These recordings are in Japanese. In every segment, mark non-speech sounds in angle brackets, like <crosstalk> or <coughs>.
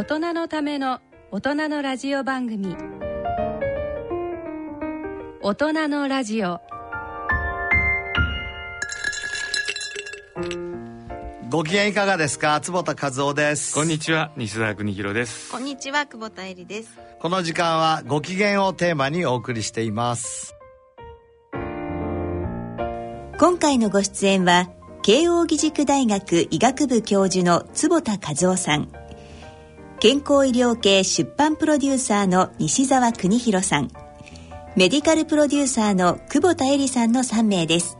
大人のための大人のラジオ番組。大人のラジオ。ご機嫌いかがですか？坪田和夫です。こんにちは。西澤邦弘です。こんにちは久保田恵里です。この時間はご機嫌をテーマにお送りしています。今回のご出演は慶應義塾大学医学部教授の坪田和夫さん健康医療系出版プロデューサーの西澤邦弘さん。メディカルプロデューサーの久保田恵里さんの3名です。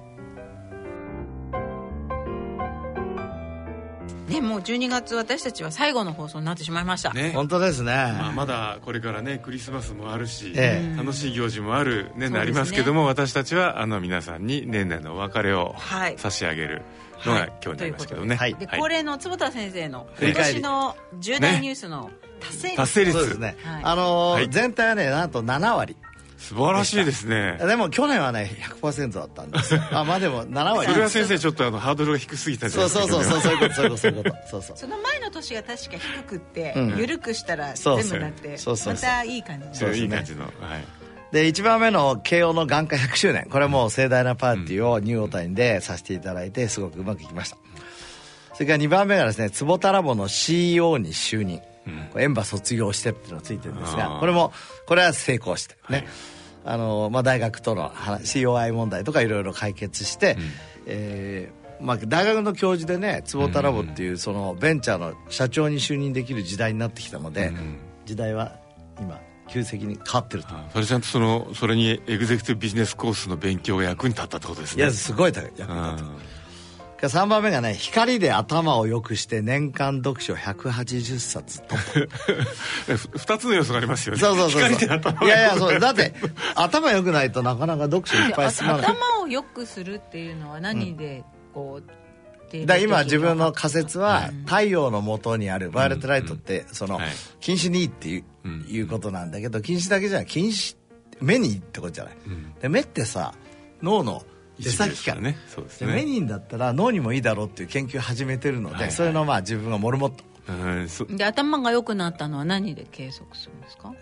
ねもう12月私たちは最後の放送になってしまいました。ね。本当ですね、まあ、まだこれからねクリスマスもあるし、ええ。楽しい行事もある年内ありますけども、私たちはあの皆さんに年内のお別れをはい。差し上げる。のはいが今日になりますけどね、はい。で恒例の坪田先生の今年の重大ニュースの達成率、達成率。そうですね、はい。あのーはい。全体はねなんと7割。素晴らしいですね。でも去年はね100%だったんですよ。<laughs> あまあでも7割。それは先生ちょっとあのハードルが低すぎたんじゃそないうですか。そうそうそうそういうことそういうことそういうことそうそう。その前の年が確か低くって、うん。緩くしたらそう全部なってそうそうそう。またいい感じになる。そうですね。いい感じの、はい、で1番目の慶応の眼科100周年。これも盛大なパーティーをニューオータニでさせていただいてすごくうまくいきました。それから2番目がですね坪田ラボの CEO に就任、これエンバ卒業してっていうのがついてるんですがこれもこれは成功してね、あのまあ、大学との話 COI 問題とかいろいろ解決して、えーまあ、大学の教授でね坪田ラボっていうそのベンチャーの社長に就任できる時代になってきたので、時代は今急激に変わってると。あそれちゃんとそのそれにエグゼクティブビジネスコースの勉強が役に立ったってことですね。いやすごい役に立った。3番目がね光で頭を良くして年間読書180冊突破。うんふ二つの要素がありますよね。そうそうそうそう。光で頭いやいやそう。だって頭良くないとなかなか読書いっぱい進まない。頭を良くするっていうのは何でこう、だから今自分の仮説は太陽の元にあるバイオレットライトってそのはい。近視にいいっていう,、うん。いうことなんだけど近視だけじゃない近視目にいいってことじゃない、で目ってさ脳の出先からね。そうですね。で目にいいんだったら脳にもいいだろうっていう研究を始めてるので、はい。はいそれのまあ自分がモルモット。うんそで頭が良くなったのは何で計測するんですか？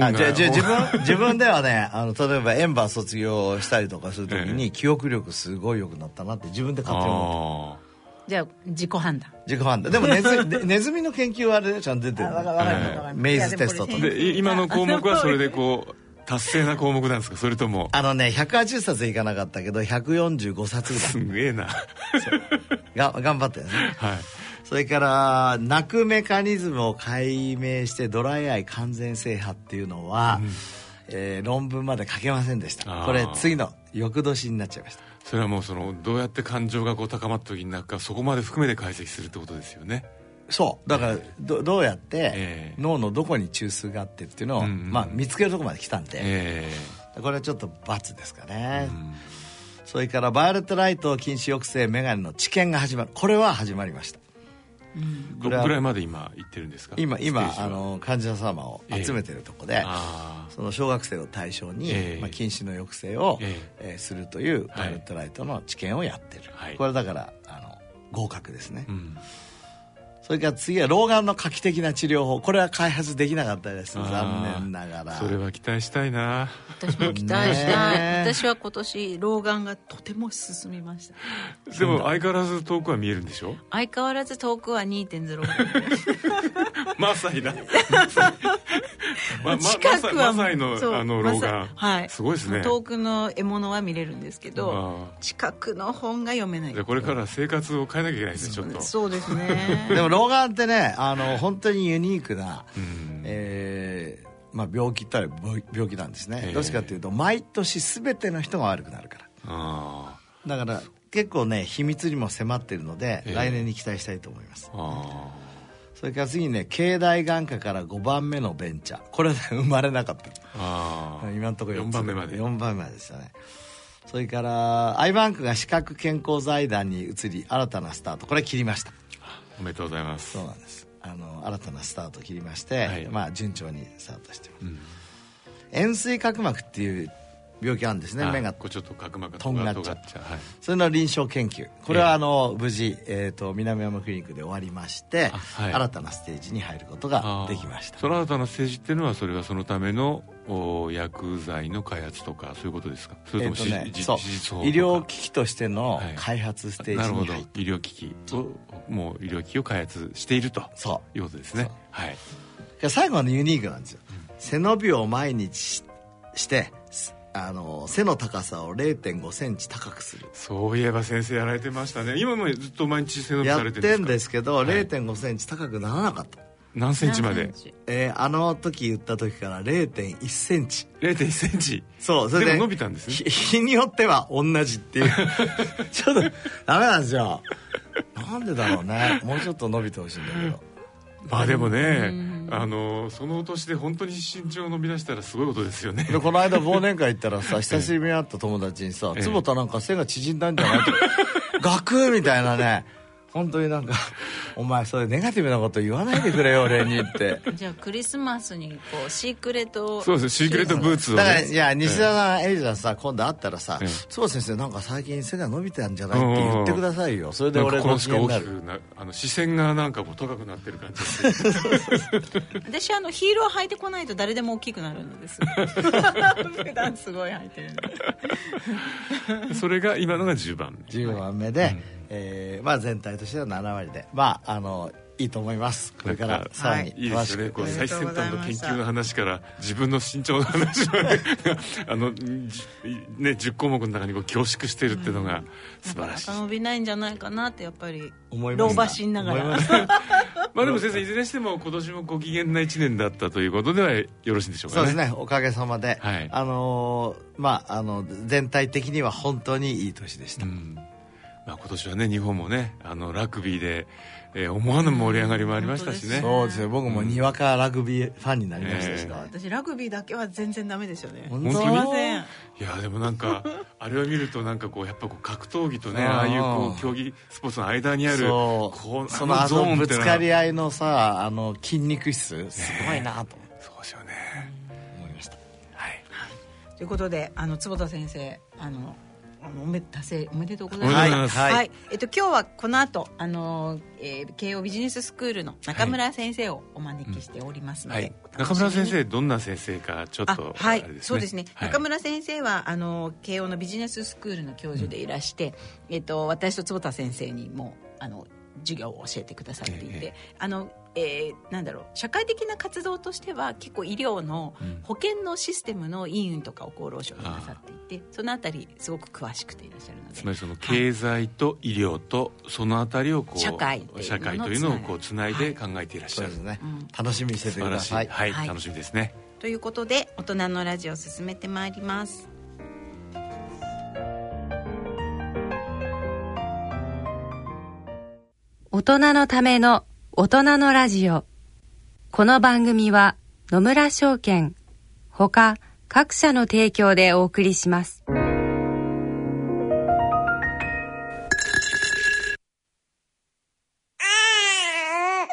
あじゃあじゃあ自分 <laughs> 自分ではねあの例えばエンバー卒業したりとかするときに記憶力すごい良くなったなって自分で勝手に思ってじゃあ自己判断。自己判断。でもネズで <laughs> ネズミの研究はあれでちゃんと出てる。ねわかるわかるはいわかるメイズテストとで今の項目はそれでこう達成な項目なんですか？それとも。あのね180冊いかなかったけど145冊ぐらい。すげえな。が頑張ったよね。はい。それから泣くメカニズムを解明してドライアイ完全制覇っていうのは、えー論文まで書けませんでした。これ次の翌年になっちゃいましたそれはもうそのどうやって感情がこう高まった時になんかそこまで含めて解析するってことですよね。そう。だからどどうやってええ。脳のどこに中枢があってっていうのを、うんうんまあ、見つけるところまで来たんで、えこれはちょっと罰ですかね、えうん。それからバイオレットライト近視抑制メガネの治験が始まる。これは始まりましたどのぐらいまで今行ってるんですか？今今あの患者様を集めてるとこで、あその小学生を対象に、ええ。まあ、近視の抑制を、ええ。ーするというはい。バイオレットライトの治験をやってる、はい。これだからあの合格ですね、ーうんそれから次は老眼の画期的な治療法。これは開発できなかったです。残念ながら。それは期待したいな。私も期待したい、私は今年老眼がとても進みました。でも相変わらず遠くは見えるんでしょ？相変わらず遠くは2.0マサイだま <laughs> ま近くはマサイのあの老眼。はい。すごいですね。遠くの獲物は見れるんですけどあ近くの本が読めない。じゃあこれから生活を変えなきゃいけないですねちょっと。そうですね。でも老眼ってねあの本当にユニークな、うん。えーまあ、病気ったら病病気なんですね、ええ。どうしてかというと毎年全ての人が悪くなるから。あだから結構ね秘密にも迫っているので、ええ。来年に期待したいと思います。それから次にね経大眼科から5番目のベンチャー。これね <laughs> 生まれなかった。今のところ4番目まで。4番目まででしたね。それからアイバンクが視覚健康財団に移り新たなスタート。これ切りましたおめでとうございます。そうなんです。あの新たなスタートを切りまして、はい。まあ順調にスタートしてます、うん。円錐角膜っていう病気あるんですね。はい。目がこうちょっと角膜がとんがっちゃう。ちゃう。はい。それの臨床研究。これはあの無事、えー、と南山クリニックで終わりまして、あはい。新たなステージに入ることができました。その新たなステージっていうのはそれはそのためのお薬剤の開発とかそういうことですか？それともえーとねし、そう。医療機器としてのはい。開発ステーなるほど。ジに入って、医療機器をもう医療機器を開発しているとそいうことですね。はい。で最後はねユニークなんですよ、背伸びを毎日ししてすあの背の高さを0 5センチ高くする。そういえば先生やられてましたね。今もずっと毎日背伸びやされっててんるんですか？ですけど、はい。0 5センチ高くならなかった、何センチまで？えーあの時言った時から0 1センチ。0 1センチ？そうそれででも伸びたんですね。ひ日によっては同じっていう。<laughs> ちょっとダメなんですよ。なんでだろうね。もうちょっと伸びてほしいんだけど。まあでもねあのその年で本当に身長伸び出したらすごいことですよね。でこの間忘年会行ったらさ <laughs> 久しぶりに会った友達にさ「ええ。坪田なんか背が縮んだんじゃない?」ってガクッみたいなね本当になんか「お前それネガティブなこと言わないでくれよ俺に」って。<laughs> じゃあクリスマスにこうシークレットそうですシークレットブーツをだからねいや西田さん、エイジさんさ今度会ったらさええ「坪田先生なんか最近背が伸びたんじゃない?」って言ってくださいよ。それで俺のしか大機嫌になる。きくなあの視線がなんかこう高くなってる感じです私あのヒールを履いてこないと誰でも大きくなるのです。<laughs> <laughs> 普段すごい履いてるんでそれが今のが10番目。10番目で、えーまあ、全体としては7割でまああのいいと思います。これからさらにい。いで詳しく、すよねこ最先端の研究の話から自分の身長の話まで <laughs> あのじね10項目の中にこう凝縮してるっていうのが素晴らしい、なかなか伸びないんじゃないかなってやっぱり思いました老婆心ながら。<laughs> まあでも先生いずれにしても今年もご機嫌な1年だったということではよろしいんでしょうかね。そうですね。おかげさまで、はい。あのーまああの全体的には本当にいい年でした、うんまあ、今年はね日本もねあのラグビーで、えー思わぬ盛り上がりもありましたしね、そうですよ僕もにわかラグビーファンになりましたし。ね、私ラグビーだけは全然ダメですよね。本当？にすいません。いやでもなんか <laughs> あれを見るとなんかこうやっぱこう格闘技とねう。んああいうこう競技スポーツの間にあるそう。こうそのあゾーのぶつンってのは。かり合いのさあの筋肉質。すごいなと。そうですよね。思いました、はい。ということであの坪田先生あのあのおめ達成おめでとうございまですとうございます。はい。えっと、今日はこの後あの、えー慶応ビジネススクールの中村先生をお招きしておりますので、はい。お楽しみに中村先生どんな先生かちょっあとはい。あれですね。そうですね、はい。中村先生はあの慶応のビジネススクールの教授でいらして、えっと、私と坪田先生にもあの授業を教えてくださっていて、え。あのえーなんだろう社会的な活動としては結構医療のうん。保険のシステムの委員とかを厚労省でなさっていてそのあたりすごく詳しくていらっしゃるので。つまりその経済と医療とそのあたりをこう社会社会というのをこうつないで考えていらっしゃる、そうですね、うん。楽しみにしてて素晴らしい。くださいはい、はい。楽しみですね。ということで大人のラジオを進めてまいります。大人のための大人のラジオ。この番組は野村証券ほか各社の提供でお送りします。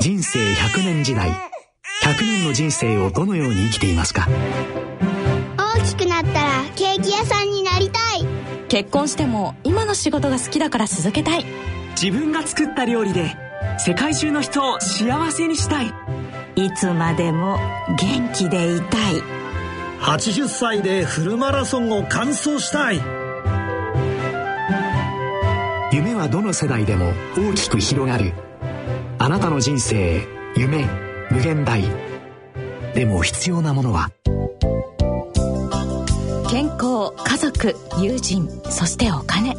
人生100年時代100年の人生をどのように生きていますか？大きくなったらケーキ屋さんになりたい。結婚しても今の仕事が好きだから続けたい。自分が作った料理で世界中の人を幸せにしたい。いつまでも元気でいたい。80歳でフルマラソンを完走したい。夢はどの世代でも大きく広がる。あなたの人生夢無限大。でも必要なものは。健康家族友人そしてお金。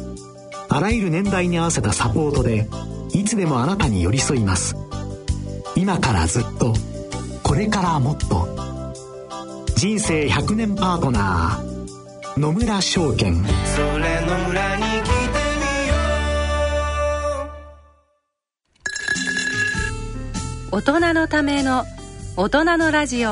あらゆる年代に合わせたサポートでいつでもあなたに寄り添います。今からずっとこれからもっと。人生100年パートナー野村証券。それの裏に来てみよ大人のための大人のラジオ。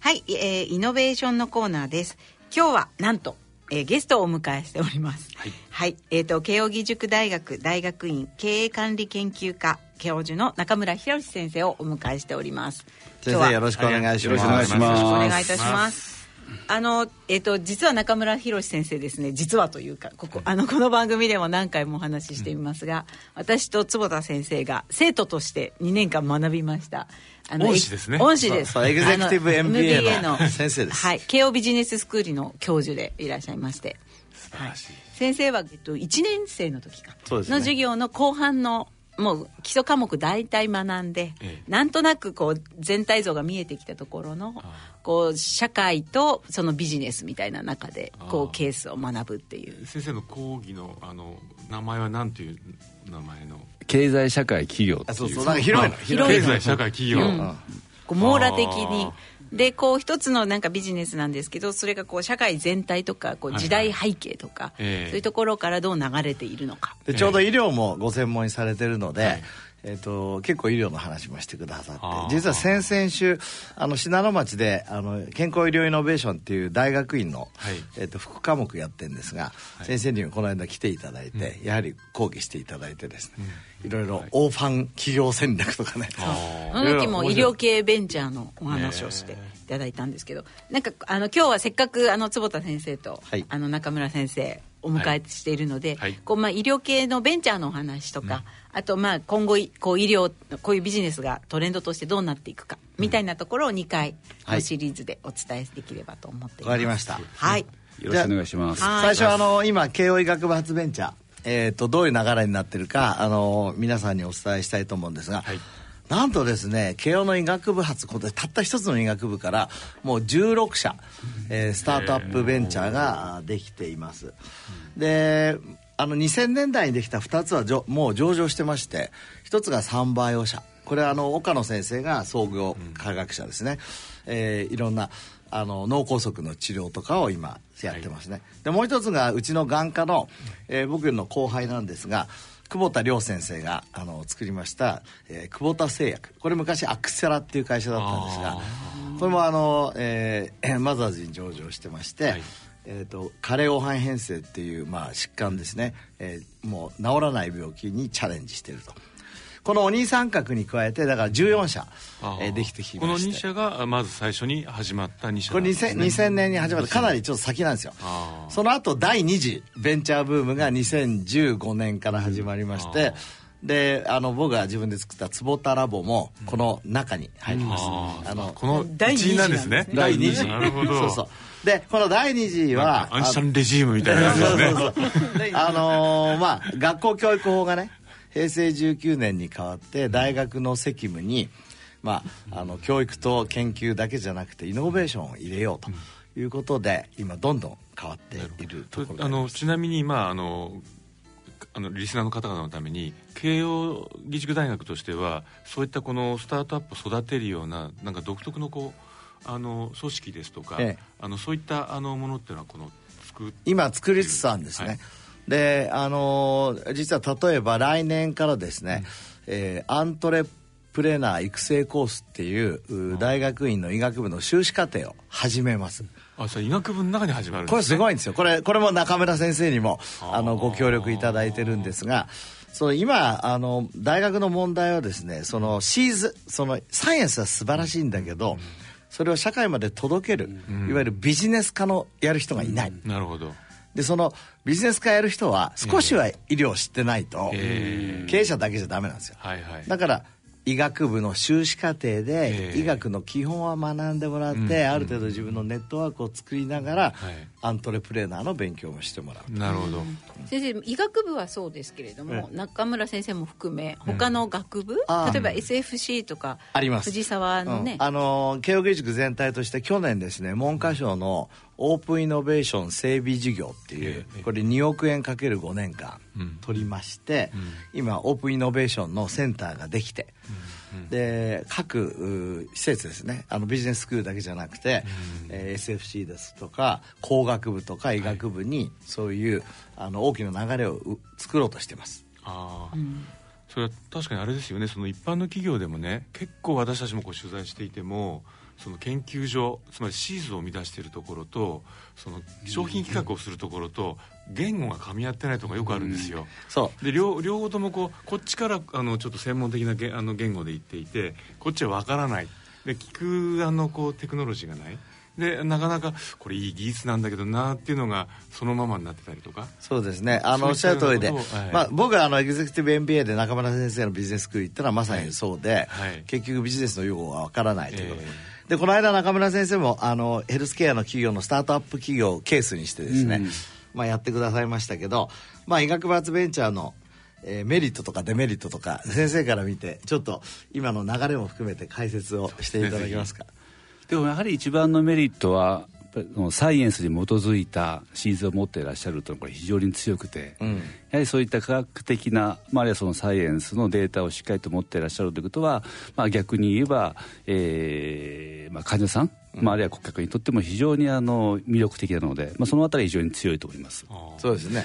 はい、えーイノベーションのコーナーです。今日はなんと、えーゲストをお迎えしております。はい、えっ、と慶應義塾大学大学院経営管理研究科教授の中村博先生をお迎えしております。先生よろしくお願いします、はいよろしくお願いお願いいたします。あの、えっ、と、実は中村博先生ですね、実はというか、ここ、あの、この番組でも何回もお話ししていますが、私と坪田先生が生徒として2年間学びました。あ恩師ですね。恩師です。エグゼクティブ MBA の先生です。はい。慶応ビジネススクールの教授でいらっしゃいまして。素晴らしい、先生は、えっと、1年生の時か、そうですね。の授業の後半のもう基礎科目大体学んで、ええ。なんとなくこう全体像が見えてきたところのこう社会とそのビジネスみたいな中でこうケースを学ぶっていう。先生の講義のあの名前は何ていう名前の？経済社会企業あそうそう。なんか広いの。経済社会企業、うん。こう網羅的に。あでこう一つのなんかビジネスなんですけどそれがこう社会全体とかこう時代背景とか、ええそういうところからどう流れているのか。でちょうど医療もご専門にされてるので、はいえー、と結構医療の話もしてくださって。実は先々週あの信濃町であの健康医療イノベーションっていう大学院の、はい。えー、と副科目やってるんですが、い。先生にもこの間来ていただいて、やはり講義していただいてですね、いろいろオーファン企業戦略とかね。あその時も医療系ベンチャーのお話をしていただいたんですけど、なんかあの今日はせっかくあの坪田先生と、はい。あの中村先生お迎えしているので、はい。こうまあ医療系のベンチャーのお話とか、あとまあ今後いこう医療こういうビジネスがトレンドとしてどうなっていくか、みたいなところを2回のはい。シリーズでお伝えできればと思っています。わかりました。はい。よろしくお願いします。はい最初あの今慶応医学部発ベンチャー、えー、とどういう流れになってるかあの皆さんにお伝えしたいと思うんですが、はいなんとですね慶応の医学部発たった一つの医学部からもう16社、えースタートアップベンチャーがあできています。であの2000年代にできた2つはもう上場してまして1つがサンバイオ社これはあの岡野先生が創業科学者ですね、えーいろんなあの脳梗塞の治療とかを今やってますね、でもう一つがうちの眼科の、えー僕の後輩なんですが久保田亮先生があの作りました、えー久保田製薬。これ昔アクセラっていう会社だったんですがこれもあの、えーマザーズに上場してまして、はい。えー、と加齢黄斑変性っていう、まあ、疾患ですね、えーもう治らない病気にチャレンジしているとこのお兄三角に加えてだから14社、えーできてきこの2まして社がまず最初に始まった2社これなんです 2000, ね2000年に始まった。かなりちょっと先なんですよ。その後第2次ベンチャーブームが2015年から始まりまして、であの僕が自分で作った坪田ラボもこの中に入ります、あーあのこの第二次一員なんですね。第2次。なるほど。そうそう。でこの第2次はアンシャンレジームみたいなやつですね。あの <laughs> ーまあ学校教育法がね平成19年に変わって大学の責務に、まあ、あの教育と研究だけじゃなくてイノベーションを入れようということで今どんどん変わっているところであのちなみにまああのあのリスナーの方々のために慶応義塾大学としてはそういったこのスタートアップを育てるようななんか独特のこうあの組織ですとか、ええ。あのそういったあのものっていうのはこの今作りつつあるんですね、はいであのー実は例えば来年からですね、えーアントレプレナー育成コースっていうう大学院の医学部の修士課程を始めます。あそれ医学部の中に始まるね、これすごいんですよ。これこれも中村先生にもあ。のご協力いただいてるんですがその今あの大学の問題はですねそのシーズそのサイエンスは素晴らしいんだけど、それを社会まで届ける、いわゆるビジネス化のやる人がいない、なるほどでそのビジネス化やる人は少しは医療を知ってないと、えー。経営者だけじゃダメなんですよ。はいはい。だから医学部の修士課程でええ医学の基本は学んでもらって、ある程度自分のネットワークを作りながら、はい。アントレプレーナーの勉強もしてもらう。なるほど、先生医学部はそうですけれども、え中村先生も含め他の学部、あー。例えば SFC とかあります。藤沢のね、うん。あの慶應義塾全体として去年ですね文科省のオープンイノベーション整備事業っていう、ええこれ2億円かける5年間うん。取りまして、今オープンイノベーションのセンターができて、で各う施設ですね。あのビジネススクールだけじゃなくて、えー SFC ですとか工学部とか医学部にそういう、あの大きな流れをう作ろうとしてます。ああ、それは確かにあれですよね。その一般の企業でもね結構私たちもこう取材していてもその研究所つまりシーズを生み出しているところとその商品企画をするところと言語が噛み合ってないところがよくあるんですよ、そう。で両両方ともこうこっちからあのちょっと専門的な言あの言語で言っていてこっちは分からない。で聞くあのこうテクノロジーがないでなかなかこれいい技術なんだけどなっていうのがそのままになってたりとか。そうですね。あのおっしゃる通りで、はい、まあ、僕はあのエグゼクティブ MBA で中村先生のビジネススクール行ったのはまさにそうで、はい、結局ビジネスの用語がわからないということ、えー、でこの間中村先生もあのヘルスケアの企業のスタートアップ企業をケースにしてですね、うん、まあ、やってくださいましたけど、まあ、医学部発ベンチャーのえー、メリットとかデメリットとか先生から見てちょっと今の流れも含めて解説をしていただけますか？でもやはり一番のメリットはサイエンスに基づいたシーズンを持っていらっしゃるというのはこれ非常に強くて、うん、やはりそういった科学的な、まあ、あるいはそのサイエンスのデータをしっかりと持っていらっしゃるということは、まあ、逆に言えば、えーまあ、患者さん、うん、まあ、あるいは顧客にとっても非常にあの魅力的なので、まあ、そのあたり非常に強いと思います。そうですね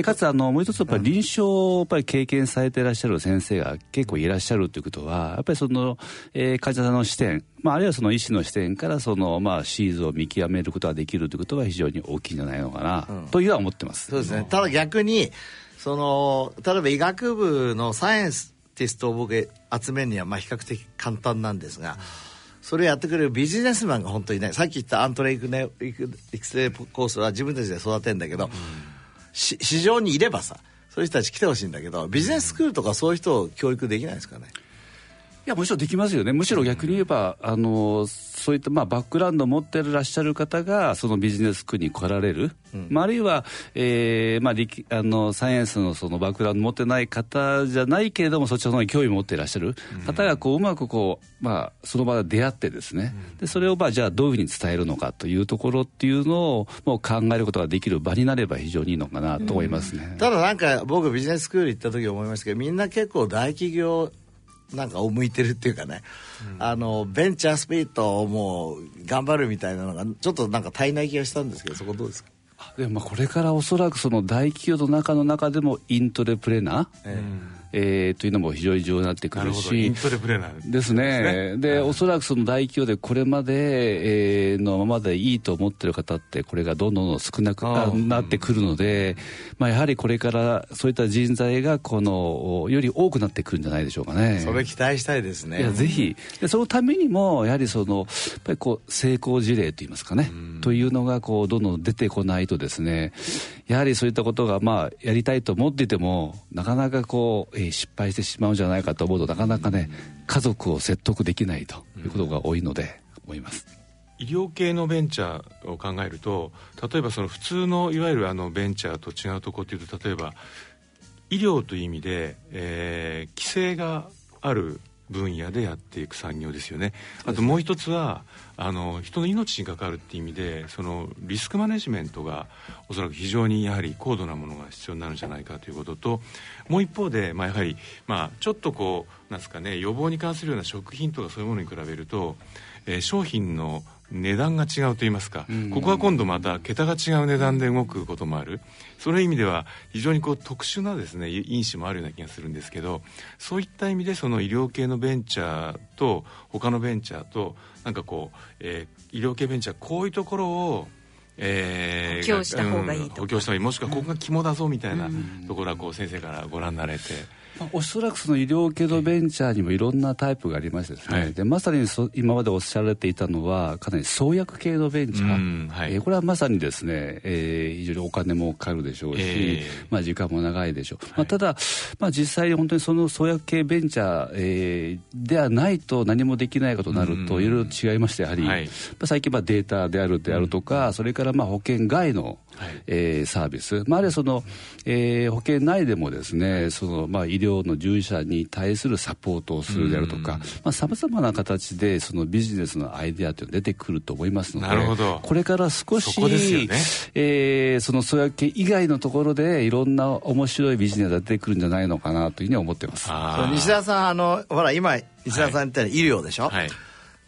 でかつあのもう一つやっぱり臨床をやっぱり経験されていらっしゃる先生が結構いらっしゃるということはやっぱりその、えー、患者さんの視点、まあ、あるいはその医師の視点からその、まあ、シーズを見極めることができるということは非常に大きいんじゃないのかな、うん、というは思ってます。そうですね。ただ逆にその例えば医学部のサイエンスティストを僕集めるにはまあ比較的簡単なんですが、それをやってくれるビジネスマンが本当にねさっき言ったアントレイクね育成コースは自分たちで育てるんだけど、うん市場にいればさそういう人たち来てほしいんだけどビジネススクールとかそういう人を教育できないですかね？いやむしろできますよね。むしろ逆に言えば、あのそういったまあバックグラウンドを持ってらっしゃる方がそのビジネススクールに来られる、うん、まあ、あるいは、えーまあ、あのサイエンスのそのバックグラウンド持ってない方じゃないけれどもそちらの興味を持っていらっしゃる。方がこううまくこう、まあ、その場で出会ってですね、うん、でそれをまあじゃあどういうふうに伝えるのかというところっていうのをもう考えることができる場になれば非常にいいのかなと思いますね、うん、ただなんか僕ビジネススクール行った時思いましたけどみんな結構大企業なんかを向いてるっていうかね、うん、あのベンチャースピリットをもう頑張るみたいなのがちょっとなんか足りない気がしたんですけどそこどうですか？でもこれからおそらくその大企業の中の中でもイントレプレナー、えーえー、というのも非常に重要になってくるしですね。で、おそらくその大企業でこれまで、えー、のままでいいと思ってる方ってこれがどんどん少なくなってくるので、まあ、やはりこれからそういった人材がこのより多くなってくるんじゃないでしょうかね。それ期待したいですね。いやぜひ。でそのためにもやはりそのやっぱりこう成功事例といいますかね、というのがこうどんどん出てこないとですねやはりそういったことがまあやりたいと思っていてもなかなかこうえ失敗してしまうんじゃないかと思うとなかなかね家族を説得できないということが多いので思います。医療系のベンチャーを考えると例えばその普通のいわゆるあのベンチャーと違うところっていうと例えば医療という意味で、えー、規制がある分野でやっていく産業ですよね。あともう一つはあの人の命に関わるっていう意味でそのリスクマネジメントがおそらく非常にやはり高度なものが必要になるんじゃないかということともう一方で、まあ、やはり、まあ、ちょっとこうなんですかね予防に関するような食品とかそういうものに比べると、えー、商品の値段が違うと言いますか、ここは今度また桁が違う値段で動くこともある。そういう意味では非常にこう特殊なですね因子もあるような気がするんですけどそういった意味でその医療系のベンチャーと他のベンチャーとなんかこう、えー、医療系ベンチャーこういうところをえー、補強した方がいいと、うん、補強した方がいい。もしくはここが肝だぞみたいなところはこう先生からご覧になれて。まあ、おそらくその医療系のベンチャーにもいろんなタイプがありましてですね、はい、でまさにそ今までおっしゃられていたのはかなり創薬系のベンチャー、はい、えー、これはまさにですね、えー、非常にお金もかかるでしょうし、えー、まあ、時間も長いでしょう、はい、まあ、ただ、まあ、実際に本当にその創薬系ベンチャー、えー、ではないと何もできないことになるといろいろ違いましてやはり、はい、最近まあデータであるであるとか、それからまあ保険外のはい、えー、サービス、まあ、あるいはその、えー、保険内でもですねその、まあ、医療の従事者に対するサポートをするであるとかさまざ、まな形でそのビジネスのアイデアというのが出てくると思いますのでこれから少しそ、ね。えー、その創薬系以外のところでいろんな面白いビジネスが出てくるんじゃないのかなというふうに思ってます。西田さんあのほら今西田さん言ったら医療でしょ、はいはい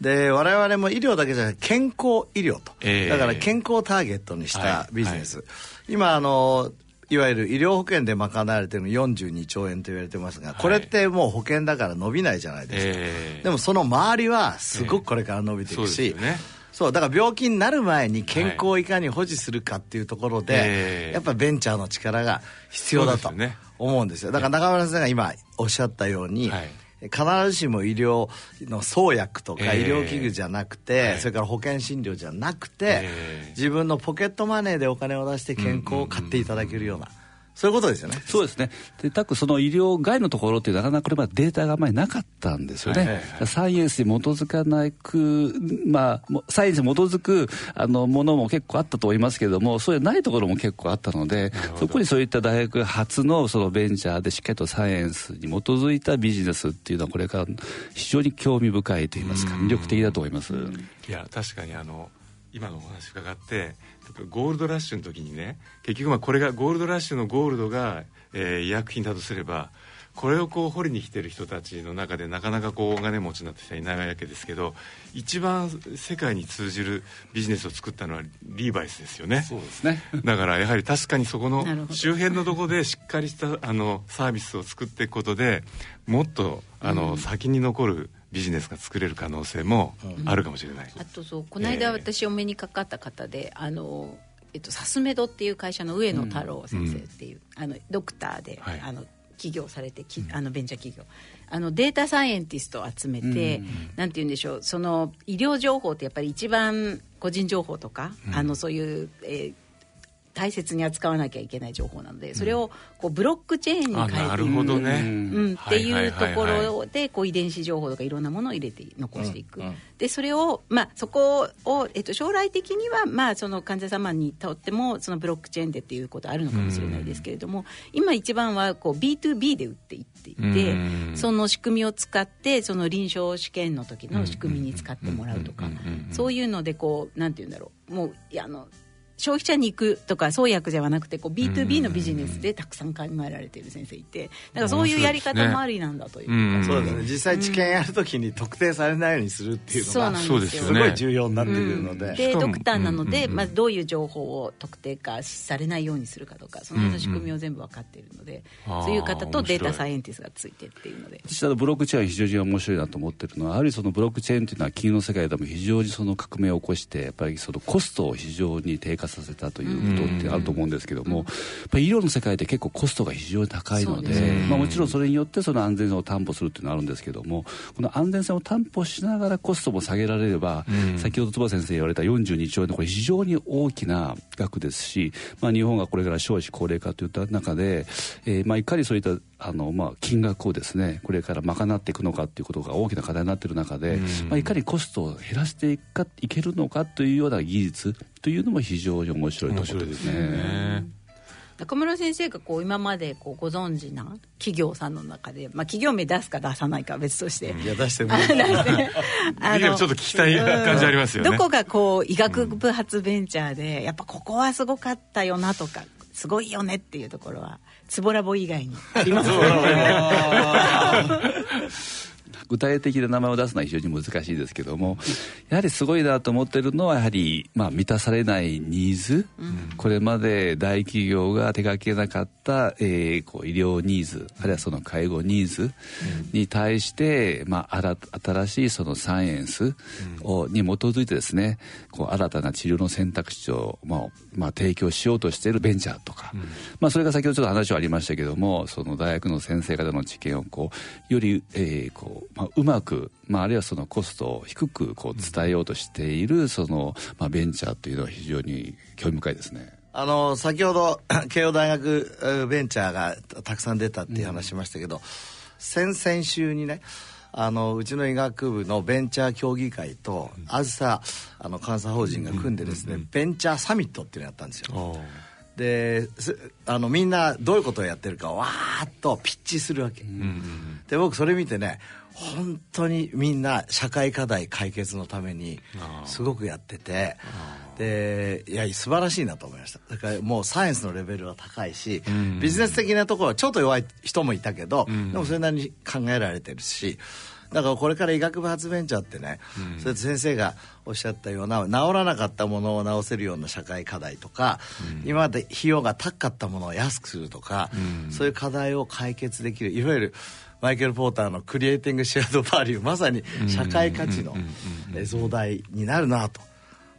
で我々も医療だけじゃなくて健康医療と、えー、だから健康ターゲットにしたビジネス、はいはい、今あのいわゆる医療保険で賄われてるの42兆円と言われてますが、これってもう保険だから伸びないじゃないですか、えー、でもその周りはすごくこれから伸びていくし、えーそう、だから病気になる前に健康をいかに保持するかっていうところで、はい。やっぱベンチャーの力が必要だと思うんですよ。だから中村先生が今おっしゃったように、はい必ずしも医療の創薬とか医療器具じゃなくて、えー、それから保険診療じゃなくて、えー、自分のポケットマネーでお金を出して健康を買っていただけるような。そういうことですよね。そうですね。で、たくその医療外のところってなかなかこれまでデータがあまりなかったんですよね。はいはいはい、サイエンスに基づかないく、まあ、サイエンスに基づくあのものも結構あったと思いますけれども、そうじゃないところも結構あったので、そこにそういった大学初のそのベンチャーでしっかりとサイエンスに基づいたビジネスっていうのはこれから非常に興味深いと言いますか、魅力的だと思います。いや、確かにあの、今のお話伺ってゴールドラッシュの時にね結局まあこれがゴールドラッシュのゴールドが、えー、医薬品だとすればこれをこう掘りに来てる人たちの中でなかなかこうお金持ちになって人はいないわけですけど一番世界に通じるビジネスを作ったのはリーバイスですよね。そうですね。だからやはり確かにそこの周辺のとこでしっかりしたあのサービスを作っていくことでもっとあの、先に残るビジネスが作れる可能性もあるかもしれない、うん、あとそうこの間私お目にかかった方で、あのえっと、サスメドっていう会社の上野太郎先生っていう、うん、あのドクターで、はい、あの起業されてきあのベンチャー企業。あのデータサイエンティストを集めて、うん、なんて言うんでしょうその医療情報ってやっぱり一番個人情報とか、うん、あのそういう、えー、大切に扱わなきゃいけない情報なのでそれをこうブロックチェーンに変えてなるほどね、うん、っていうところでこう遺伝子情報とかいろんなものを入れて残していく、うんうん、でそれを、まあ、そこを、えっと、将来的には、まあ、その患者様にとってもそのブロックチェーンでっていうことあるのかもしれないですけれども、うん、今一番はこう B2B で売っていっていて、その仕組みを使ってその臨床試験の時の仕組みに使ってもらうとか、そういうのでこうなんて言うんだろう。もうあの消費者に行くとか創薬ではなくてこう B2B のビジネスでたくさん考えられている先生いてだからそういうやり方もありなんだという、ね、そうですね。実際治験やるときに特定されないようにするっていうのが、そうですすごい重要になってくるので、うん、でドクターなので、まあ、どういう情報を特定化されないようにするかとかその仕組みを全部分かっているので、うんうん、そういう方とデータサイエンティスがついてっていうので。実際ブロックチェーン非常に面白いなと思ってるのはやはりそのブロックチェーンというのは金融の世界でも非常にその革命を起こしてやっぱりそのコストを非常に低下させたということってあると思うんですけども、やっぱり医療の世界って結構コストが非常に高いので、まあ、もちろんそれによってその安全性を担保するっていうのはあるんですけども、この安全性を担保しながらコストも下げられれば、先ほど坪先生言われた42兆円のこれ非常に大きな額ですし、まあ、日本がこれから少子高齢化といった中で、えー、まあいかにそういったあの、まあ、金額をですねこれから賄っていくのかということが大きな課題になっている中で、まあ、いかにコストを減らしていくかいけるのかというような技術というのも非常に面白いところですね。中村先生がこう今までこうご存知な企業さんの中で、まあ、企業名出すか出さないかは別として、いや出してもいいあのちょっと聞きたい感じありますよね、どこがこう医学部発ベンチャーで、やっぱここはすごかったよなとかすごいよねっていうところはつぼラボ以外にあります <laughs> 具体的な名前を出すのは非常に難しいですけどもやはりすごいなと思ってるのはやはり、まあ、満たされないニーズ、うん、これまで大企業が手がけなかった、えー、こう医療ニーズあるいはその介護ニーズに対して、まあ、新しいそのサイエンスを、に基づいてですねこう新たな治療の選択肢を、まあまあ、提供しようとしているベンチャーとか、うん、まあ、それが先ほどちょっと話はありましたけどもその大学の先生方の知見をこうより、えーこうまあ、うまく、まあ、あるいはそのコストを低くこう伝えようとしているその、まあ、ベンチャーというのは非常に興味深いですね。あの先ほど <coughs> 慶応大学ベンチャーがたくさん出たっていう話しましたけど、うん、先々週にねあのうちの医学部のベンチャー協議会とあずさあの監査法人が組んでですね、ベンチャーサミットっていうのをやったんですよ。であのみんなどういうことをやってるかわーっとピッチするわけ、で僕それ見てね本当にみんな社会課題解決のためにすごくやってて。でいや素晴らしいなと思いました。だからもうサイエンスのレベルは高いし、ビジネス的なところはちょっと弱い人もいたけど、でもそれなりに考えられてるしだからこれから医学部発ベンチャーってね、うん、それ先生がおっしゃったような治らなかったものを治せるような社会課題とか、うん、今まで費用が高かったものを安くするとか、うん、そういう課題を解決できるいわゆるマイケル・ポーターの「クリエイティング・シェアド・バリュー」まさに社会価値の増大になるなと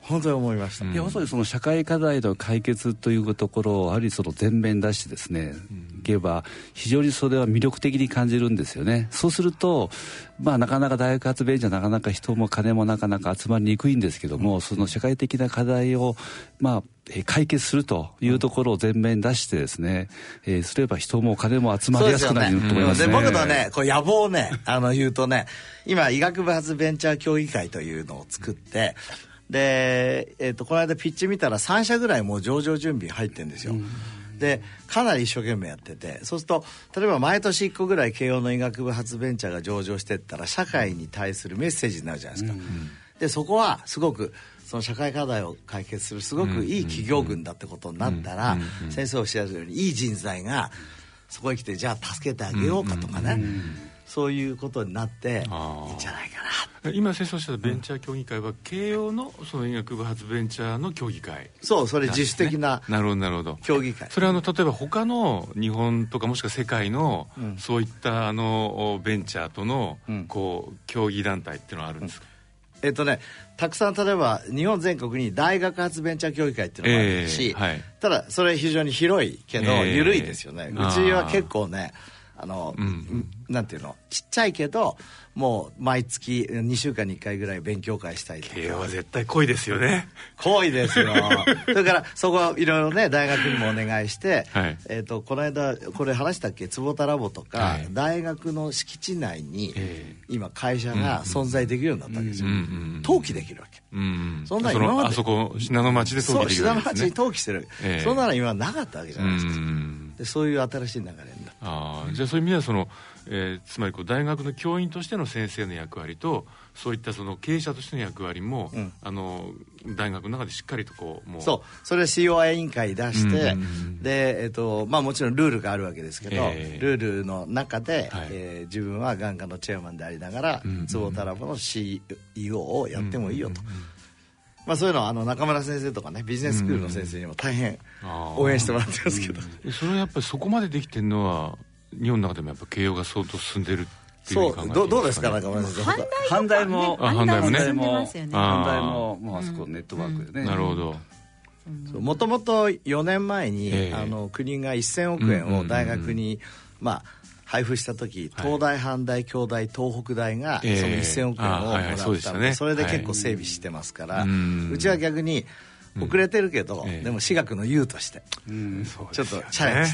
本当に思いました、いやまさにその社会課題の解決というところをやはりその前面出してですね、いけば非常にそれは魅力的に感じるんですよね。そうするとまあなかなか大学発弁じゃなかなか人も金もなかなか集まりにくいんですけども、その社会的な課題をまあ解決するというところを前面出してですね、えー、すれば人も金も集まりやすくなると思いますね。で、僕のね、こう野望をね、あの言うとね、今医学部発ベンチャー協議会というのを作って、で、えっ、ー、と、この間ピッチ見たら3社ぐらいもう上場準備入ってるんですよ。でかなり一生懸命やっててそうすると例えば毎年1個ぐらい慶応の医学部発ベンチャーが上場してったら社会に対するメッセージになるじゃないですか。うんでそこはすごくその社会課題を解決するすごくいい企業群だってことになったら先生おっしゃるようにいい人材がそこへ来てじゃあ助けてあげようかとかねそういうことになっていいんじゃないかな今先生おっしゃったベンチャー協議会は慶応のその医学部発ベンチャーの協議会。そうそれ自主的ななるほどなるほど。協議会。それはあの例えば他の日本とかもしくは世界の、そういったあのベンチャーとの、こう協議団体っていうのはあるんですか、えっとね、たくさん例えば日本全国に大学発ベンチャー協議会っていうのがあるし、えーはい、ただそれ非常に広いけど緩いですよね、うちは結構ねあの、うん、なんていうの？ちっちゃいけどもう毎月2週間に1回ぐらい勉強会したい慶応は絶対濃いですよね。濃いですよ。<laughs> それからそこはいろいろね大学にもお願いして、はい、えーと、この間これ話したっけ？坪田ラボとか、はい、大学の敷地内に、今会社が存在できるようになったわけですよ、登記できるわけ、うん、そんな今まであそこ信濃町で登記できるわけです、ね、信濃町に登記してる、えー、そんなの今なかったわけじゃないですか、でそういう新しい流れになったあじゃあそういう意味ではそのえー、つまりこう大学の教員としての先生の役割とそういったその経営者としての役割も、うん、あの大学の中でしっかりとこうもう。そう。それは COI 委員会出して、で、えーとまあ、もちろんルールがあるわけですけど、えー、ルールの中で、はい、えー、自分は眼科のチェアマンでありながら、坪田ラボの CEO をやってもいいよと。まあ、そういうのはあの中村先生とかねビジネススクールの先生にも大変応援してもらってますけど、それはやっぱりそこまでできてるのは日本の中でもやっぱ慶応が相当進んでるそうどどうですか中村先生。阪大も阪大も？ね阪大ももうあそこネットワークでね、なるほど。もともと4年前に、えー、あの国が1000億円を大学に、まあ配布した時東大阪大京大東北大がその1000億円をもらったのでそれで結構整備してますから、うちは逆に遅れてるけど、でも私学の優として、ちょっとチャレンジ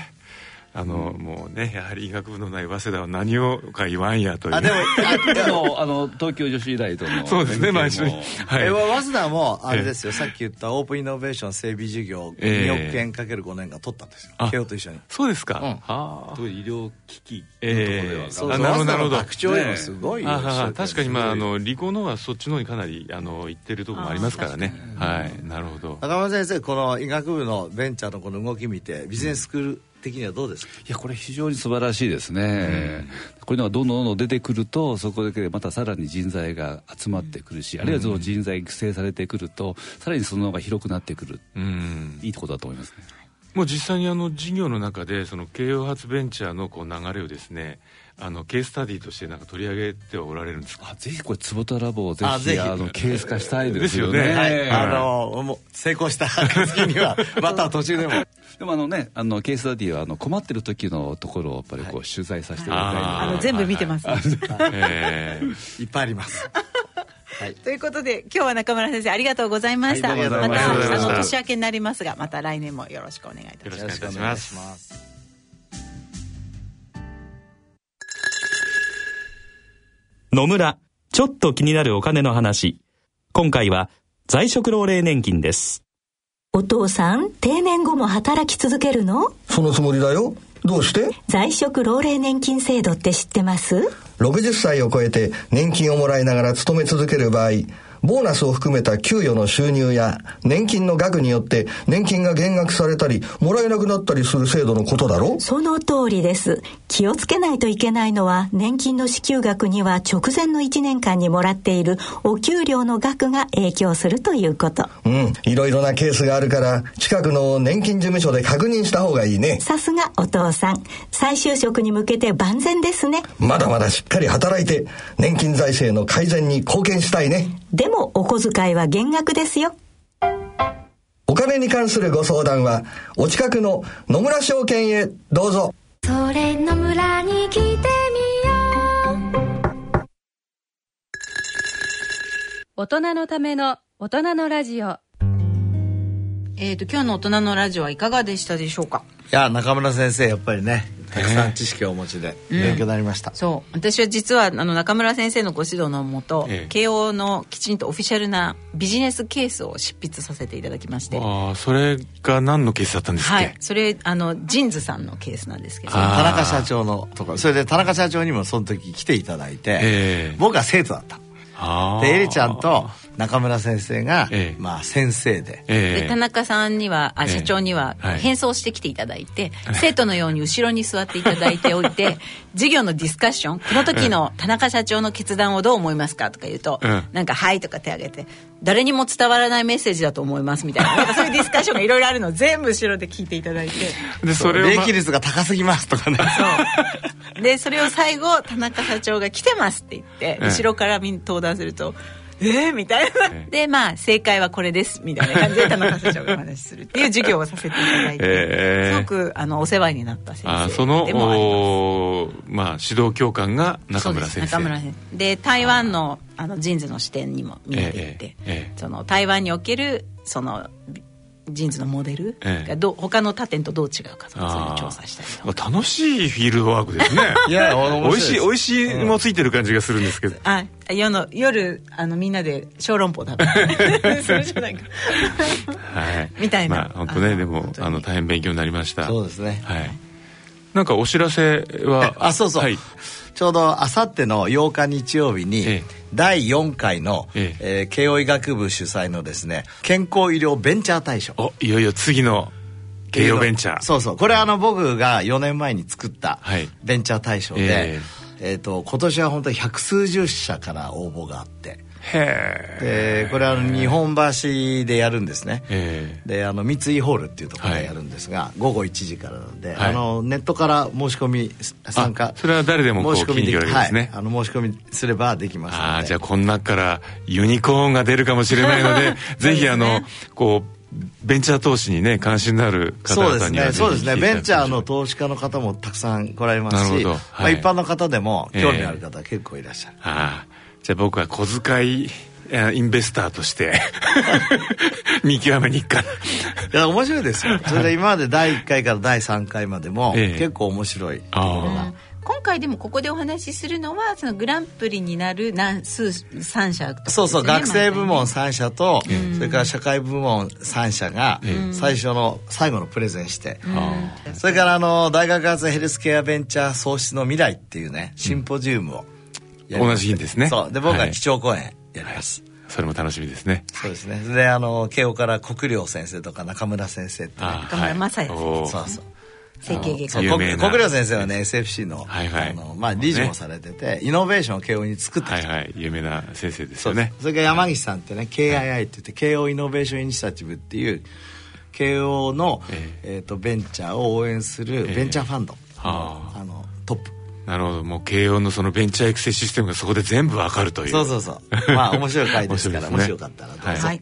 あの、もうねやはり医学部のない早稲田は何をか言わんやという、あでもあの東京女子医大との <laughs> そうですね毎週、はい、え早稲田もあれですよ、さっき言ったオープンイノベーション整備事業2億円かける5年間取ったんですよ。慶応と一緒に。そうですか、うん、はあ。医療機器のところでは、えー、そうなるほどなるほど。学長よすごいよ、ね、確かにまああの理工のはそっちの方にかなりあの行ってるところもありますからね。はい。なるほど。中村先生この医学部のベンチャーのこの動き見てビジネススクール、的にはどうですか？いやこれ非常に素晴らしいですね、うん、こういうのがどんどんどんどん出てくるとそこでまたさらに人材が集まってくるし、うん、あるいはその人材育成されてくるとさらにその方が広くなってくる、うん、いいことだと思いますねもう実際にあの事業の中でその慶応発ベンチャーのこう流れをですねあのケーススタディとしてなんか取り上げておられるんですか？あぜひこれ坪田ラボをぜひあのケース化したいですよね。はい、あのもう成功した暁には <laughs> また途中でも。でもあのねあのケーススタディはあの困ってる時のところをやっぱりこう、取材させてもらいたいあの全部見てます、えー、<laughs> いっぱいありますはい、ということで今日は中村先生ありがとうございました、はい、また。あの年明けになりますがまた来年もよろしくお願いいたします。よろしくお願いします。野村、ちょっと気になるお金の話。今回は在職老齢年金です。お父さん、定年後も働き続けるの？そのつもりだよ。どうして？在職老齢年金制度って知ってます？?60 歳を超えて年金をもらいながら勤め続ける場合、ボーナスを含めた給与の収入や年金の額によって年金が減額されたりもらえなくなったりする制度のことだろその通りです。気をつけないといけないのは年金の支給額には直前の1年間にもらっているお給料の額が影響するということ。うん。いろいろなケースがあるから近くの年金事務所で確認した方がいいね。さすがお父さん。再就職に向けて万全ですね。まだまだしっかり働いて年金財政の改善に貢献したいねでもお小遣いは減額ですよ。お金に関するご相談はお近くの野村証券へどうぞ。それ野村に来てみよう。大人のための大人のラジオえっ、と今日の大人のラジオはいかがでしたでしょうか？いや中村先生やっぱりねたくさん知識をお持ちで勉強になりました、そう。私は実はあの中村先生のご指導のもと、ええ。慶応のきちんとオフィシャルなビジネスケースを執筆させていただきまして。ああそれが何のケースだったんですっけ、はい。それあのジンズさんのケースなんですけど。田中社長のとこ。ろそれで田中社長にもその時来ていただいて、僕は生徒だった。あでエリちゃんと中村先生が、まあ先生で、で田中さんにはあええ。社長にははい変装してきていただいて、生徒のように後ろに座っていただいておいて <laughs> 授業のディスカッションこの時の田中社長の決断をどう思いますかとか言うと、うんなんか「はい」とか手挙げて誰にも伝わらないメッセージだと思いますみたいな <laughs> なんかそういうディスカッションがいろいろあるのを全部後ろで聞いていただいて。でそれを、ま利益率が高すぎますとかね。でそれを最後田中社長が「来てます」って言ってええ。後ろからみんな登壇すると「えー、みたいな。でまあ正解はこれです。みたいな感じで田中社長がお話しするっていう授業をさせていただいて、ええ。すごくあのお世話になった先生そのでもあります。おーまあ指導教官が中村先生。中村先生。で台湾のあの JINS の支店にも見えていて、え。その台湾におけるその JINS のモデルええ。がどう他の他店とどう違うかとかそういうのを調査したりまあ楽しいフィールドワークですね。いや面白いしい美味しいもついてる感じがするんですけど、あ夜の夜あのみんなで小籠包食べてそれじゃないか。はい。みたいな。まあ本当ねでもあの大変勉強になりました。そうですね。はいなんかお知らせは？<laughs> あそうそう、ちょうどあさっての8日日曜日に、第4回の、えー慶応医学部主催のですね健康医療ベンチャー大賞。おいよいよ次の慶応ベンチャー。そうそう。これあの僕が4年前に作ったベンチャー大賞で、ええ。ーと今年は本当に百数十社から応募があって。へでこれあの日本橋でやるんですね。えであの三井ホールっていうところでやるんですが、午後1時からなんで、はい。あのネットから申し込み参加。それは誰でも申し込みできるわけですね。はい、あの申し込みすればできますああじゃあこの中からユニコーンが出るかもしれないので <laughs> ぜひあのこうベンチャー投資にね関心のある方々にはそうですね。来てい。ただきベンチャーの投資家の方もたくさん来られますし、なるほど。まあ、はい一般の方でも興味ある方は結構いらっしゃる、ああじゃあ僕は小遣いえインベスターとして <laughs> 見極めに行くかないや面白いですよ。それで今まで第1回から第3回までもええ。結構面白い。あ今回でもここでお話しするのはそのグランプリになる何数3社ね。そうそう学生部門3社と、うんそれから社会部門3社がうん最初の最後のプレゼンして、それからあの大学発ヘルスケアベンチャー創出の未来っていうねシンポジウムを同す。じ日にですね。そう。で僕ははい。基調講演やります、それも楽しみですね。そうですね。であの慶応から国領先生とか中村先生って、ね、中村雅也先生。そうそう。整形国国領先生はね SFC の,、はいはい。あのまあ、理事もされてて、イノベーションを慶応に作ってきた、はいはい。有名な先生ですよね。それから山岸さんってね KII って言って慶応イノベーションイニシアチブっていう慶応の、えー、とベンチャーを応援するベンチャーファンドの,、あのトップなるほど。もう慶応のそのベンチャー育成システムがそこで全部わかるという。そうそうそう。まあ面白い回ですから <laughs> 面白かったらどうぞはい。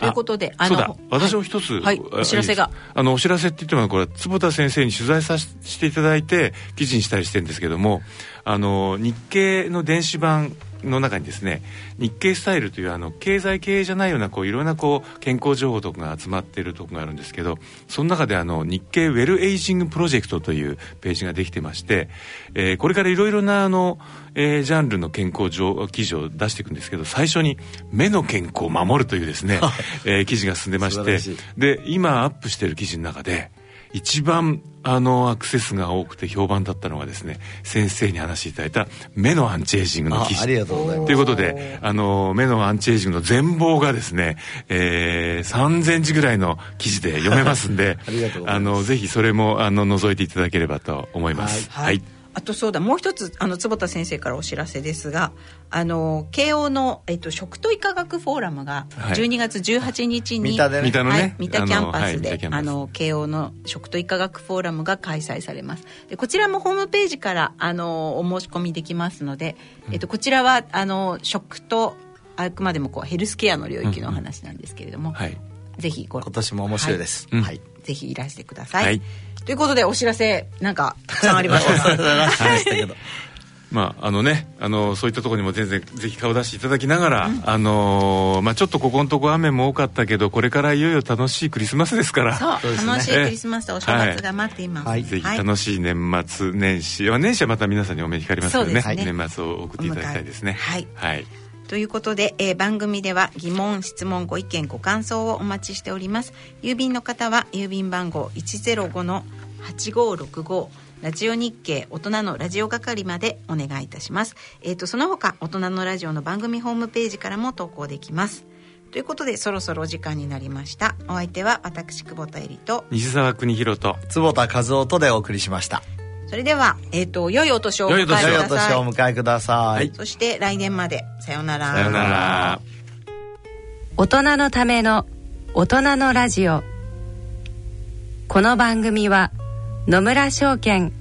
ということでそうだ。私も一つ、はいお知らせが。あのお知らせって言ってもこれは坪田先生に取材させていただいて記事にしたりしてるんですけどもあの日経の電子版の中にですね日経スタイルというあの経済系じゃないようなこういろんなこう健康情報とかが集まっているところがあるんですけどその中であの日経ウェルエイジングプロジェクトというページができてまして、えーこれからいろいろなあの、えージャンルの健康情記事を出していくんですけど最初に目の健康を守るというですね、<laughs> えー記事が進んでましてで今アップしている記事の中で一番あのアクセスが多くて評判だったのがですね先生に話していただいた目のアンチエイジングの記事。あありがとうございます。ということであの目のアンチエイジングの全貌がですね、えー、3000字ぐらいの記事で読めますんで <laughs> ありがとうございます。あのぜひそれもあの覗いていただければと思います。はいあとそうだもう一つあの坪田先生からお知らせですがあの慶応の、えっと、食と医科学フォーラムがはい。12月18日に、三田でね。三田のね。はい、三田キャンパスであの慶応の食と医科学フォーラムが開催されます。でこちらもホームページからあのお申し込みできますので、えっと、こちらはあの食とあくまでもこうヘルスケアの領域のお話なんですけれども、はい。ぜひ今年も面白いです、はい、ぜひいらしてください、はい、ということでお知らせなんかたくさんありました。が <laughs> まああのねあのそういったところにも全然ぜひ顔出していただきながら、うん、あのまあちょっとここのとこ雨も多かったけどこれからいよいよ楽しいクリスマスですから。そう、ね、楽しいクリスマスとお正月が待っています、はい、ぜひ楽しい年末年始、はい、年始はまた皆さんにお目にかかりますのでね、ね、年末を送っていただきたいですね。はい、はい。ということで、えー、番組では疑問質問ご意見ご感想をお待ちしております。郵便の方は郵便番号105の8565ラジオ日経大人のラジオ係までお願いいたします。えっ、ー、と、その他、大人のラジオの番組ホームページからも投稿できます。ということで、そろそろお時間になりました。お相手は私、久保田恵里と、西澤邦弘と、坪田和夫とでお送りしました。それでは、えっ、ー、と、良いお年をお迎えください。良いお年をお迎えください。そして来年まで。さようなら。さようなら。大人のための大人のラジオ。この番組は、野村証券、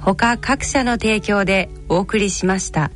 他各社の提供でお送りしました。